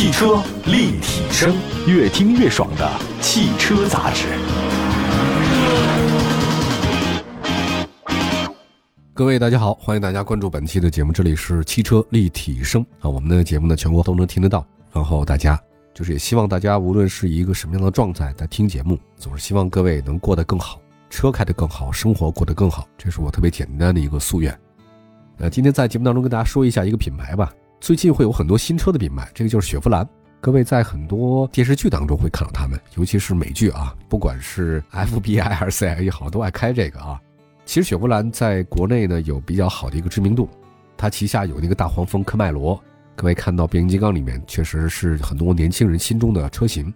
汽车立体声，越听越爽的汽车杂志。各位大家好，欢迎大家关注本期的节目，这里是汽车立体声啊。我们的节目呢，全国都能听得到。然后大家就是也希望大家无论是一个什么样的状态在听节目，总是希望各位能过得更好，车开得更好，生活过得更好，这是我特别简单的一个夙愿。呃，今天在节目当中跟大家说一下一个品牌吧。最近会有很多新车的品牌，这个就是雪佛兰。各位在很多电视剧当中会看到他们，尤其是美剧啊，不管是 FBI 还是 CIA 也好，都爱开这个啊。其实雪佛兰在国内呢有比较好的一个知名度，它旗下有那个大黄蜂科迈罗。各位看到变形金刚里面确实是很多年轻人心中的车型。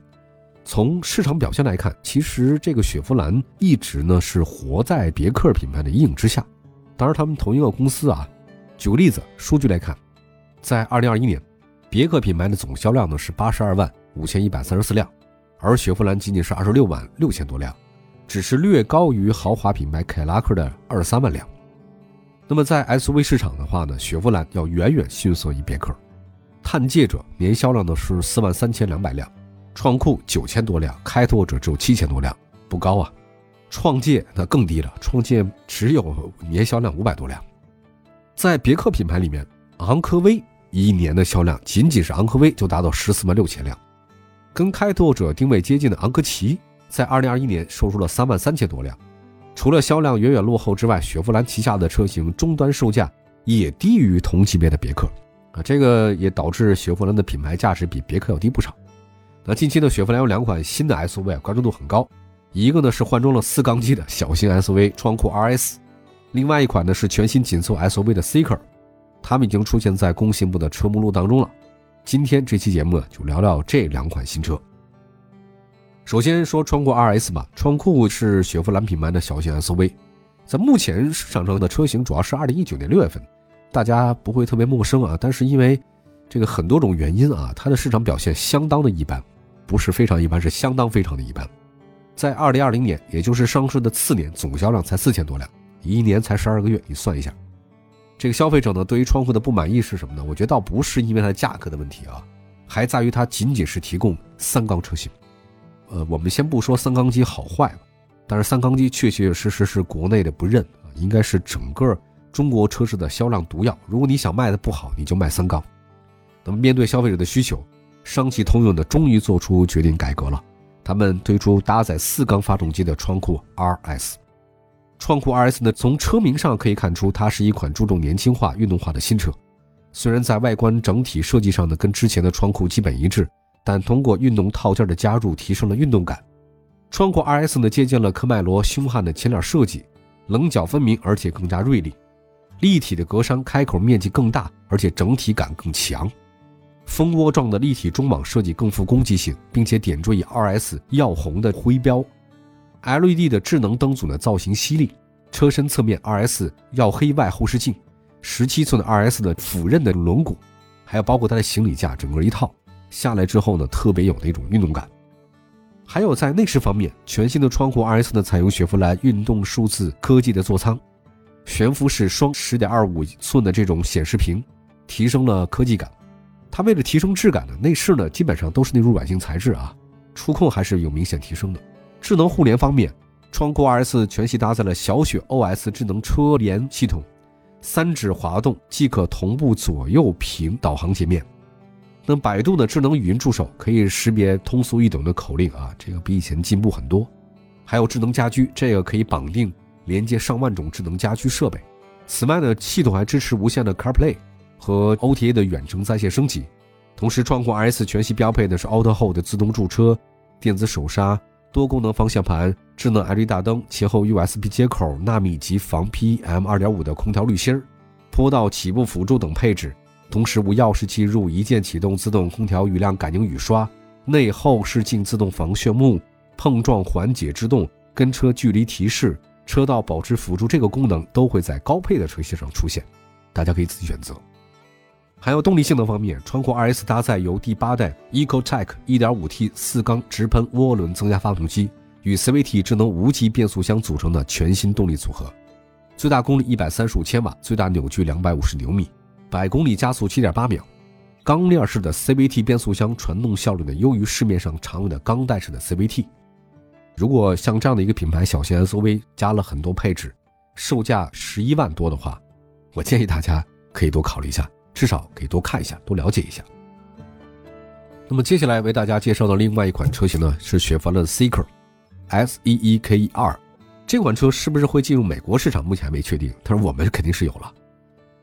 从市场表现来看，其实这个雪佛兰一直呢是活在别克品牌的阴影之下。当然，他们同一个公司啊，举个例子，数据来看。在二零二一年，别克品牌的总销量呢是八十二万五千一百三十四辆，而雪佛兰仅仅是二十六万六千多辆，只是略高于豪华品牌凯拉克的二十三万辆。那么在 SUV 市场的话呢，雪佛兰要远远逊色于别克。探界者年销量呢是四万三千两百辆，创酷九千多辆，开拓者只有七千多辆，不高啊。创界那更低了，创界只有年销量五百多辆。在别克品牌里面，昂科威。一年的销量仅仅是昂科威就达到十四万六千辆，跟开拓者定位接近的昂科旗，在二零二一年售出了三万三千多辆。除了销量远远落后之外，雪佛兰旗下的车型终端售价也低于同级别的别克啊，这个也导致雪佛兰的品牌价值比别克要低不少。那近期呢，雪佛兰有两款新的 SUV 关注度很高，一个呢是换装了四缸机的小型 SUV 创酷 RS，另外一款呢是全新紧凑 SUV 的 Seeker。他们已经出现在工信部的车目录当中了。今天这期节目呢，就聊聊这两款新车。首先说创酷 RS 吧，创酷是雪佛兰品牌的小型 SUV，在目前市场上的车型主要是2019年6月份，大家不会特别陌生啊。但是因为这个很多种原因啊，它的市场表现相当的一般，不是非常一般，是相当非常的一般。在2020年，也就是上市的次年，总销量才四千多辆，一年才十二个月，你算一下。这个消费者呢，对于窗户的不满意是什么呢？我觉得倒不是因为它的价格的问题啊，还在于它仅仅是提供三缸车型。呃，我们先不说三缸机好坏吧，但是三缸机确确实实是国内的不认啊，应该是整个中国车市的销量毒药。如果你想卖的不好，你就卖三缸。那么面对消费者的需求，上汽通用呢终于做出决定改革了，他们推出搭载四缸发动机的窗户 RS。创酷 RS 呢，从车名上可以看出，它是一款注重年轻化、运动化的新车。虽然在外观整体设计上呢，跟之前的创酷基本一致，但通过运动套件的加入，提升了运动感。创酷 RS 呢，借鉴了科迈罗凶悍的前脸设计，棱角分明，而且更加锐利。立体的格栅开口面积更大，而且整体感更强。蜂窝状的立体中网设计更富攻击性，并且点缀以 RS 耀红的徽标。LED 的智能灯组呢，造型犀利，车身侧面 RS 耀黑外后视镜，十七寸的 RS 的俯刃的轮毂，还有包括它的行李架，整个一套下来之后呢，特别有那种运动感。还有在内饰方面，全新的窗户 RS 呢，采用雪佛兰运动数字科技的座舱，悬浮式双十点二五寸的这种显示屏，提升了科技感。它为了提升质感呢，内饰呢基本上都是那种软性材质啊，触控还是有明显提升的。智能互联方面，创酷 RS 全系搭载了小雪 OS 智能车联系统，三指滑动即可同步左右屏导航界面。那百度的智能语音助手可以识别通俗易懂的口令啊，这个比以前进步很多。还有智能家居，这个可以绑定连接上万种智能家居设备。此外呢，系统还支持无线的 CarPlay 和 OTA 的远程在线升级。同时，创酷 RS 全系标配的是 Auto Hold 自动驻车、电子手刹。多功能方向盘、智能 LED 大灯、前后 USB 接口、纳米级防 PM2.5 的空调滤芯儿、坡道起步辅助等配置，同时无钥匙进入一键启动自动空调雨量感应雨刷、内后视镜自动防眩目、碰撞缓解制动、跟车距离提示、车道保持辅助这个功能都会在高配的车型上出现，大家可以自己选择。还有动力性能方面，川酷 RS 搭载由第八代 EcoTec 1.5T 四缸直喷涡轮增压发动机与 CVT 智能无级变速箱组成的全新动力组合，最大功率135千瓦，最大扭矩250牛米，百公里加速7.8秒。钢链式的 CVT 变速箱传动效率呢优于市面上常用的钢带式的 CVT。如果像这样的一个品牌小型 SUV 加了很多配置，售价十一万多的话，我建议大家可以多考虑一下，至少可以多看一下，多了解一下。那么接下来为大家介绍的另外一款车型呢，是雪佛兰的 Seeker，S E E K E R。这款车是不是会进入美国市场，目前还没确定。但是我们肯定是有了。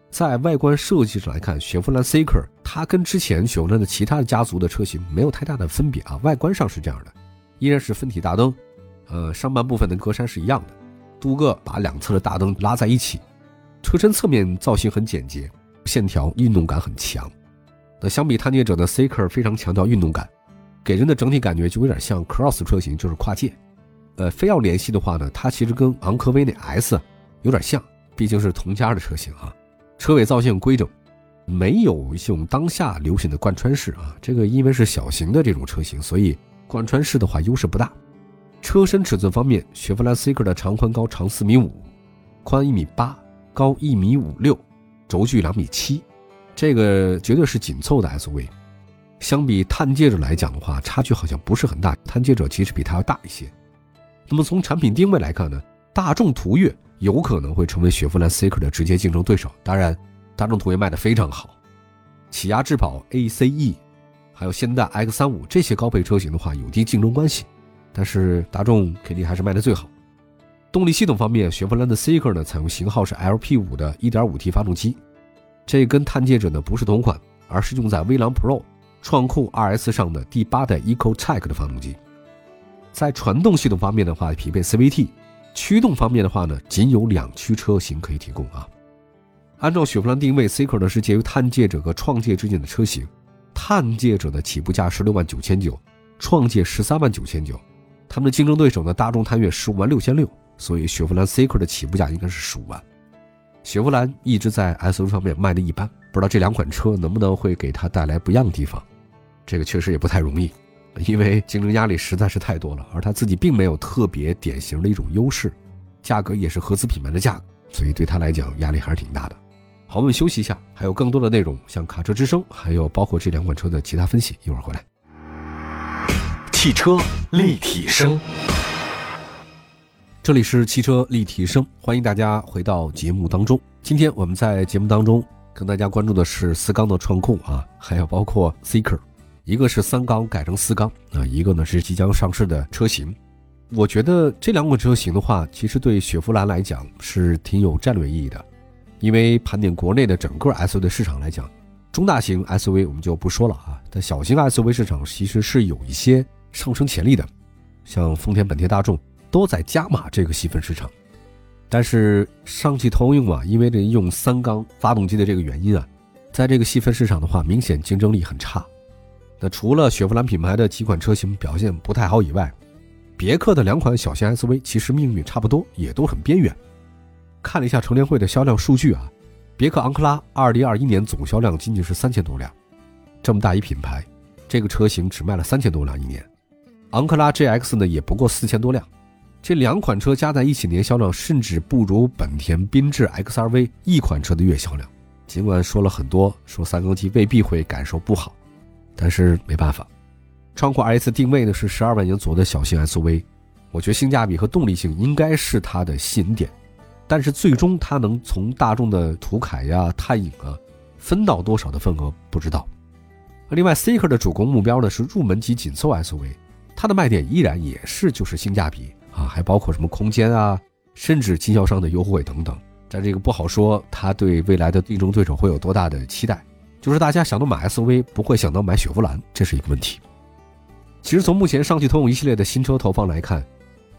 在外观设计上来看，雪佛兰 Seeker 它跟之前雪佛兰的其他的家族的车型没有太大的分别啊。外观上是这样的，依然是分体大灯，呃，上半部分的格栅是一样的，镀铬把两侧的大灯拉在一起，车身侧面造型很简洁，线条运动感很强。那相比探界者的 Seeker 非常强调运动感，给人的整体感觉就有点像 Cross 车型，就是跨界。呃，非要联系的话呢，它其实跟昂科威那 S 有点像，毕竟是同家的车型啊。车尾造型规整，没有用当下流行的贯穿式啊。这个因为是小型的这种车型，所以贯穿式的话优势不大。车身尺寸方面，雪佛兰 Seeker 的长宽高长四米五，宽一米八，高一米五六，轴距两米七。这个绝对是紧凑的 SUV，相比探界者来讲的话，差距好像不是很大。探界者其实比它要大一些。那么从产品定位来看呢，大众途岳有可能会成为雪佛兰 Seeker 的直接竞争对手。当然，大众途岳卖的非常好，起亚智跑 ACE，还有现代 X35 这些高配车型的话有低竞争关系，但是大众肯定还是卖的最好。动力系统方面，雪佛兰的 Seeker 呢采用型号是 LP5 的 1.5T 发动机。这跟探界者呢不是同款，而是用在威朗 Pro 创酷 RS 上的第八代 EcoTech 的发动机。在传动系统方面的话，匹配 CVT；驱动方面的话呢，仅有两驱车型可以提供啊。按照雪佛兰定位，Seeker 呢是介于探界者和创界之间的车型。探界者的起步价十六万九千九，创界十三万九千九。他们的竞争对手呢，大众探岳十五万六千六，所以雪佛兰 Seeker 的起步价应该是十五万。雪佛兰一直在 SUV 方面卖的一般，不知道这两款车能不能会给它带来不一样的地方。这个确实也不太容易，因为竞争压力实在是太多了，而它自己并没有特别典型的一种优势，价格也是合资品牌的价格，所以对他来讲压力还是挺大的。好，我们休息一下，还有更多的内容，像卡车之声，还有包括这两款车的其他分析，一会儿回来。汽车立体声。这里是汽车立体声，欢迎大家回到节目当中。今天我们在节目当中跟大家关注的是四缸的创控啊，还有包括 Seeker，一个是三缸改成四缸啊，一个呢是即将上市的车型。我觉得这两款车型的话，其实对雪佛兰来讲是挺有战略意义的，因为盘点国内的整个 SUV 的市场来讲，中大型 SUV 我们就不说了啊，但小型 SUV 市场其实是有一些上升潜力的，像丰田、本田、大众。都在加码这个细分市场，但是上汽通用啊，因为这用三缸发动机的这个原因啊，在这个细分市场的话，明显竞争力很差。那除了雪佛兰品牌的几款车型表现不太好以外，别克的两款小型 SUV 其实命运差不多，也都很边缘。看了一下成联会的销量数据啊，别克昂克拉二零二一年总销量仅仅是三千多辆，这么大一品牌，这个车型只卖了三千多辆一年。昂克拉 GX 呢，也不过四千多辆。这两款车加在一起年销量甚至不如本田缤智 XRV 一款车的月销量。尽管说了很多，说三缸机未必会感受不好，但是没办法。创酷 RS 定位呢是十二万元左右的小型 SUV，我觉得性价比和动力性应该是它的吸引点。但是最终它能从大众的途凯呀、探影啊分到多少的份额不知道。另外，Seeker 的主攻目标呢是入门级紧凑 SUV，它的卖点依然也是就是性价比。啊，还包括什么空间啊，甚至经销商的优惠等等。但这个不好说，他对未来的竞争对手会有多大的期待？就是大家想到买 SUV，不会想到买雪佛兰，这是一个问题。其实从目前上汽通用一系列的新车投放来看，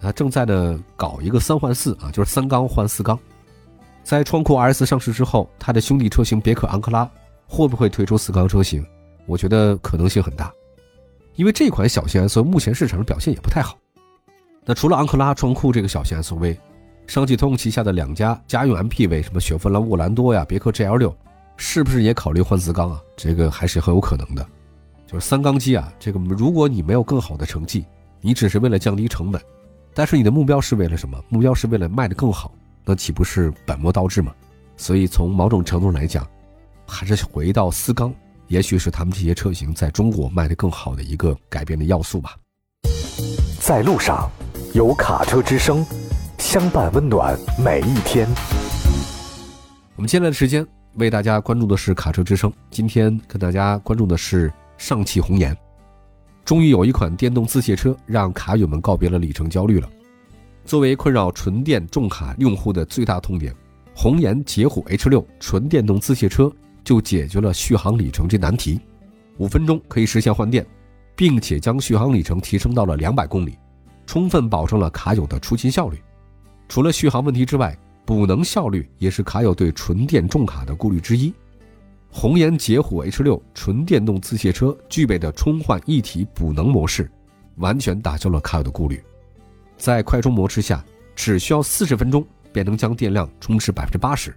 啊，正在呢搞一个三换四啊，就是三缸换四缸。在创酷 RS 上市之后，它的兄弟车型别克昂克拉会不会推出四缸车型？我觉得可能性很大，因为这款小型 SUV 目前市场上表现也不太好。那除了昂克拉、创酷这个小型 SUV，上汽通用旗下的两家家用 MPV，什么雪佛兰沃兰多呀、别克 GL6，是不是也考虑换四缸啊？这个还是很有可能的。就是三缸机啊，这个如果你没有更好的成绩，你只是为了降低成本，但是你的目标是为了什么？目标是为了卖得更好，那岂不是本末倒置吗？所以从某种程度来讲，还是回到四缸也许是他们这些车型在中国卖得更好的一个改变的要素吧。在路上，有卡车之声，相伴温暖每一天。我们接下来的时间为大家关注的是卡车之声，今天跟大家关注的是上汽红岩。终于有一款电动自卸车让卡友们告别了里程焦虑了。作为困扰纯电重卡用户的最大痛点，红岩捷虎 H 六纯电动自卸车就解决了续航里程这难题，五分钟可以实现换电，并且将续航里程提升到了两百公里，充分保证了卡友的出勤效率。除了续航问题之外，补能效率也是卡友对纯电重卡的顾虑之一。红岩捷虎 H 六纯电动自卸车具备的充换一体补能模式，完全打消了卡友的顾虑。在快充模式下，只需要四十分钟便能将电量充至百分之八十；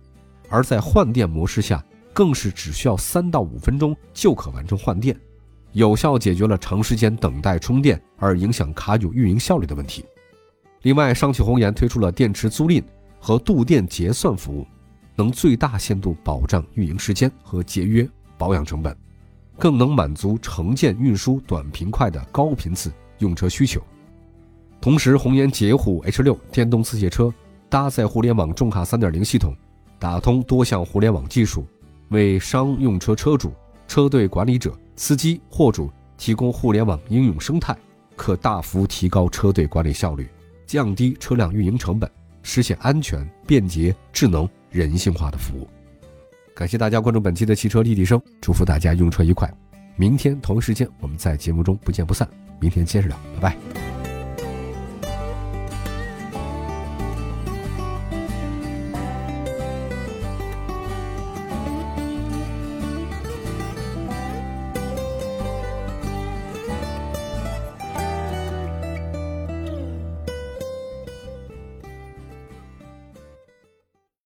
而在换电模式下，更是只需要三到五分钟就可完成换电，有效解决了长时间等待充电而影响卡友运营效率的问题。另外，上汽红岩推出了电池租赁和度电结算服务，能最大限度保障运营时间和节约保养成本，更能满足城建运输短平快的高频次用车需求。同时，红岩捷虎 H 六电动自卸车搭载互联网重卡3.0系统，打通多项互联网技术，为商用车车主、车队管理者、司机、货主提供互联网应用生态，可大幅提高车队管理效率，降低车辆运营成本，实现安全、便捷、智能、人性化的服务。感谢大家关注本期的汽车立体声，祝福大家用车愉快。明天同一时间，我们在节目中不见不散。明天接着聊，拜拜。